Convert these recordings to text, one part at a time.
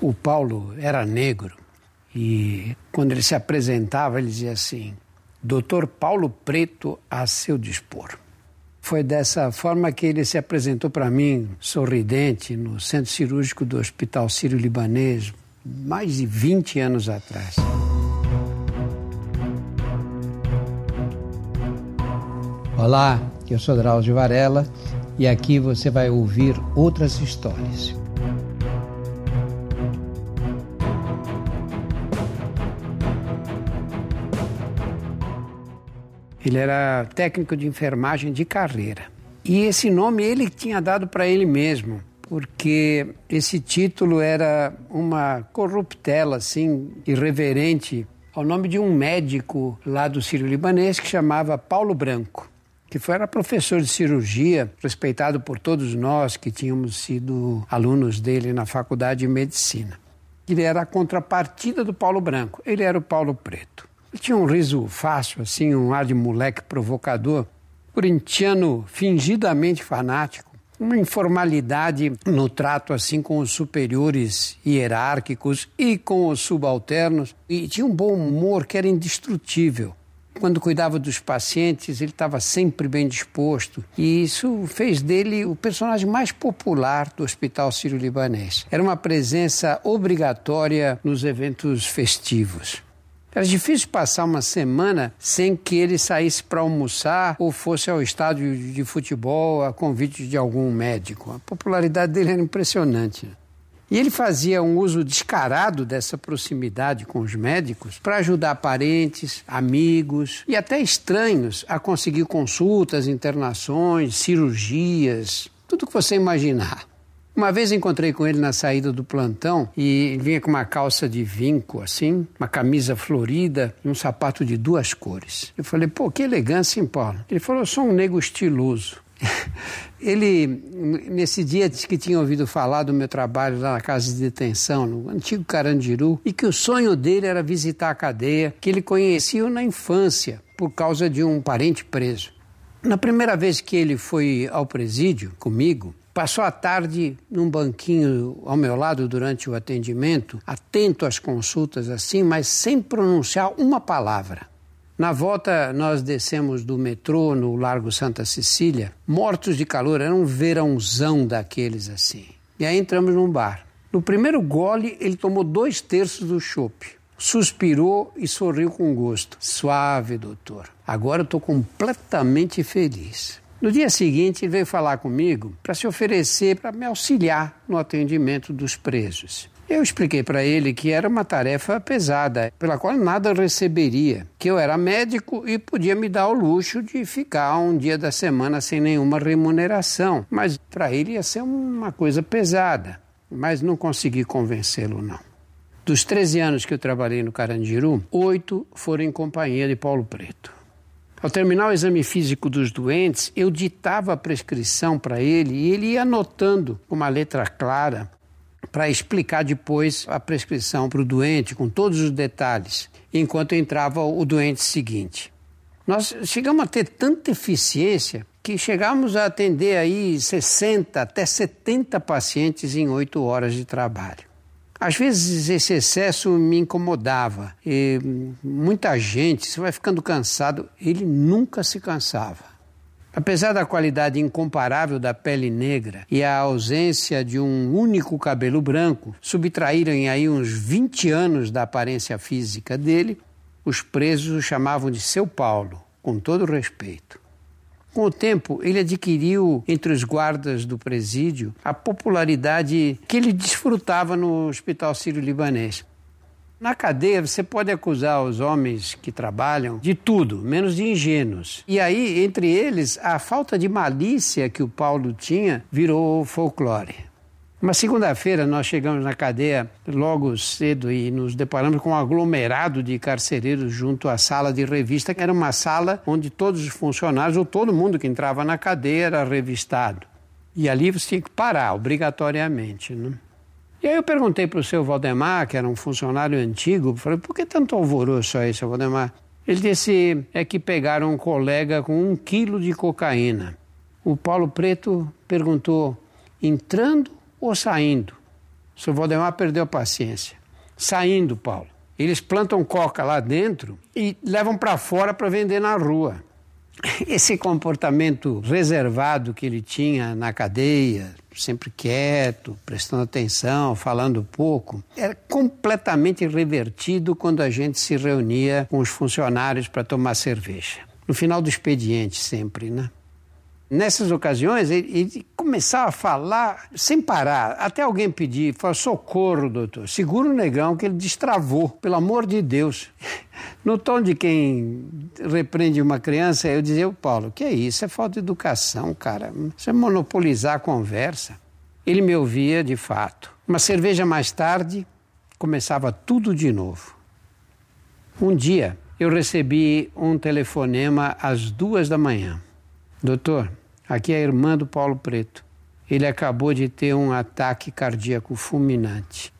O Paulo era negro e quando ele se apresentava, ele dizia assim: Doutor Paulo Preto a seu dispor. Foi dessa forma que ele se apresentou para mim, sorridente, no centro cirúrgico do Hospital Sírio-Libanês, mais de 20 anos atrás. Olá, eu sou Drauzio Varela e aqui você vai ouvir outras histórias. Ele era técnico de enfermagem de carreira. E esse nome ele tinha dado para ele mesmo, porque esse título era uma corruptela assim, irreverente ao nome de um médico lá do Sírio-Libanês que chamava Paulo Branco, que foi, era professor de cirurgia, respeitado por todos nós que tínhamos sido alunos dele na faculdade de medicina. Ele era a contrapartida do Paulo Branco, ele era o Paulo Preto. Ele tinha um riso fácil, assim, um ar de moleque provocador, corintiano fingidamente fanático, uma informalidade no trato assim com os superiores hierárquicos e com os subalternos, e tinha um bom humor que era indestrutível. Quando cuidava dos pacientes, ele estava sempre bem disposto. E isso fez dele o personagem mais popular do Hospital Sírio-Libanês. Era uma presença obrigatória nos eventos festivos. Era difícil passar uma semana sem que ele saísse para almoçar ou fosse ao estádio de futebol a convite de algum médico. A popularidade dele era impressionante. E ele fazia um uso descarado dessa proximidade com os médicos para ajudar parentes, amigos e até estranhos a conseguir consultas, internações, cirurgias, tudo que você imaginar. Uma vez encontrei com ele na saída do plantão e vinha com uma calça de vinco, assim, uma camisa florida e um sapato de duas cores. Eu falei, pô, que elegância, hein, Paulo? Ele falou, eu sou um nego estiloso. Ele, nesse dia, disse que tinha ouvido falar do meu trabalho lá na casa de detenção, no antigo Carandiru, e que o sonho dele era visitar a cadeia, que ele conhecia na infância, por causa de um parente preso. Na primeira vez que ele foi ao presídio comigo, Passou a tarde num banquinho ao meu lado durante o atendimento, atento às consultas assim, mas sem pronunciar uma palavra. Na volta, nós descemos do metrô no Largo Santa Cecília, mortos de calor, era um verãozão daqueles assim. E aí entramos num bar. No primeiro gole, ele tomou dois terços do chopp. Suspirou e sorriu com gosto. Suave, doutor. Agora eu estou completamente feliz. No dia seguinte, ele veio falar comigo para se oferecer para me auxiliar no atendimento dos presos. Eu expliquei para ele que era uma tarefa pesada, pela qual nada receberia, que eu era médico e podia me dar o luxo de ficar um dia da semana sem nenhuma remuneração, mas para ele ia ser uma coisa pesada. Mas não consegui convencê-lo, não. Dos 13 anos que eu trabalhei no Carandiru, oito foram em companhia de Paulo Preto. Ao terminar o exame físico dos doentes, eu ditava a prescrição para ele e ele ia anotando com uma letra clara para explicar depois a prescrição para o doente com todos os detalhes, enquanto entrava o doente seguinte. Nós chegamos a ter tanta eficiência que chegamos a atender aí 60 até 70 pacientes em oito horas de trabalho. Às vezes esse excesso me incomodava. E muita gente, você vai ficando cansado, ele nunca se cansava. Apesar da qualidade incomparável da pele negra e a ausência de um único cabelo branco, subtraírem aí uns 20 anos da aparência física dele, os presos o chamavam de seu Paulo, com todo respeito. Com o tempo, ele adquiriu entre os guardas do presídio a popularidade que ele desfrutava no Hospital Sírio-Libanês. Na cadeia, você pode acusar os homens que trabalham de tudo, menos de ingênuos. E aí, entre eles, a falta de malícia que o Paulo tinha virou folclore. Uma segunda-feira nós chegamos na cadeia logo cedo e nos deparamos com um aglomerado de carcereiros junto à sala de revista, que era uma sala onde todos os funcionários ou todo mundo que entrava na cadeia era revistado. E ali você tinha que parar, obrigatoriamente. Né? E aí eu perguntei para o seu Valdemar, que era um funcionário antigo, falei, por que tanto alvoroço aí, seu Valdemar? Ele disse, é que pegaram um colega com um quilo de cocaína. O Paulo Preto perguntou, entrando ou saindo? O seu Valdemar perdeu a paciência. Saindo, Paulo. Eles plantam coca lá dentro e levam para fora para vender na rua. Esse comportamento reservado que ele tinha na cadeia, sempre quieto, prestando atenção, falando pouco, era completamente revertido quando a gente se reunia com os funcionários para tomar cerveja. No final do expediente, sempre, né? Nessas ocasiões, ele, ele, começava a falar sem parar, até alguém pedir, falar, socorro, doutor, segura o negão que ele destravou, pelo amor de Deus. No tom de quem repreende uma criança, eu dizia, Paulo, que é isso? É falta de educação, cara. Isso é monopolizar a conversa. Ele me ouvia de fato. Uma cerveja mais tarde, começava tudo de novo. Um dia, eu recebi um telefonema às duas da manhã. Doutor, aqui é a irmã do Paulo Preto. Ele acabou de ter um ataque cardíaco fulminante.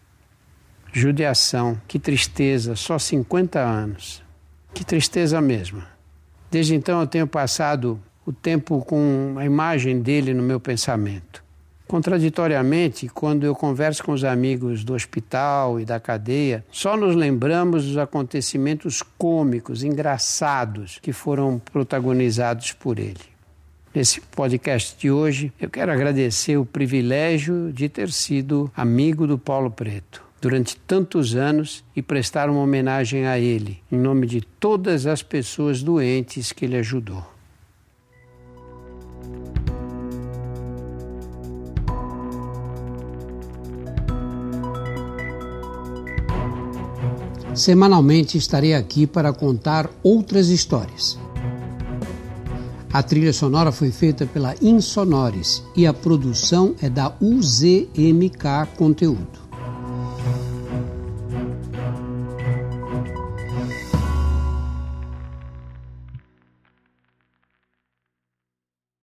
Judiação, que tristeza, só 50 anos. Que tristeza mesmo. Desde então eu tenho passado o tempo com a imagem dele no meu pensamento. Contraditoriamente, quando eu converso com os amigos do hospital e da cadeia, só nos lembramos dos acontecimentos cômicos, engraçados que foram protagonizados por ele. Nesse podcast de hoje, eu quero agradecer o privilégio de ter sido amigo do Paulo Preto durante tantos anos e prestar uma homenagem a ele, em nome de todas as pessoas doentes que ele ajudou. Semanalmente estarei aqui para contar outras histórias. A trilha sonora foi feita pela Insonores e a produção é da UZMK Conteúdo.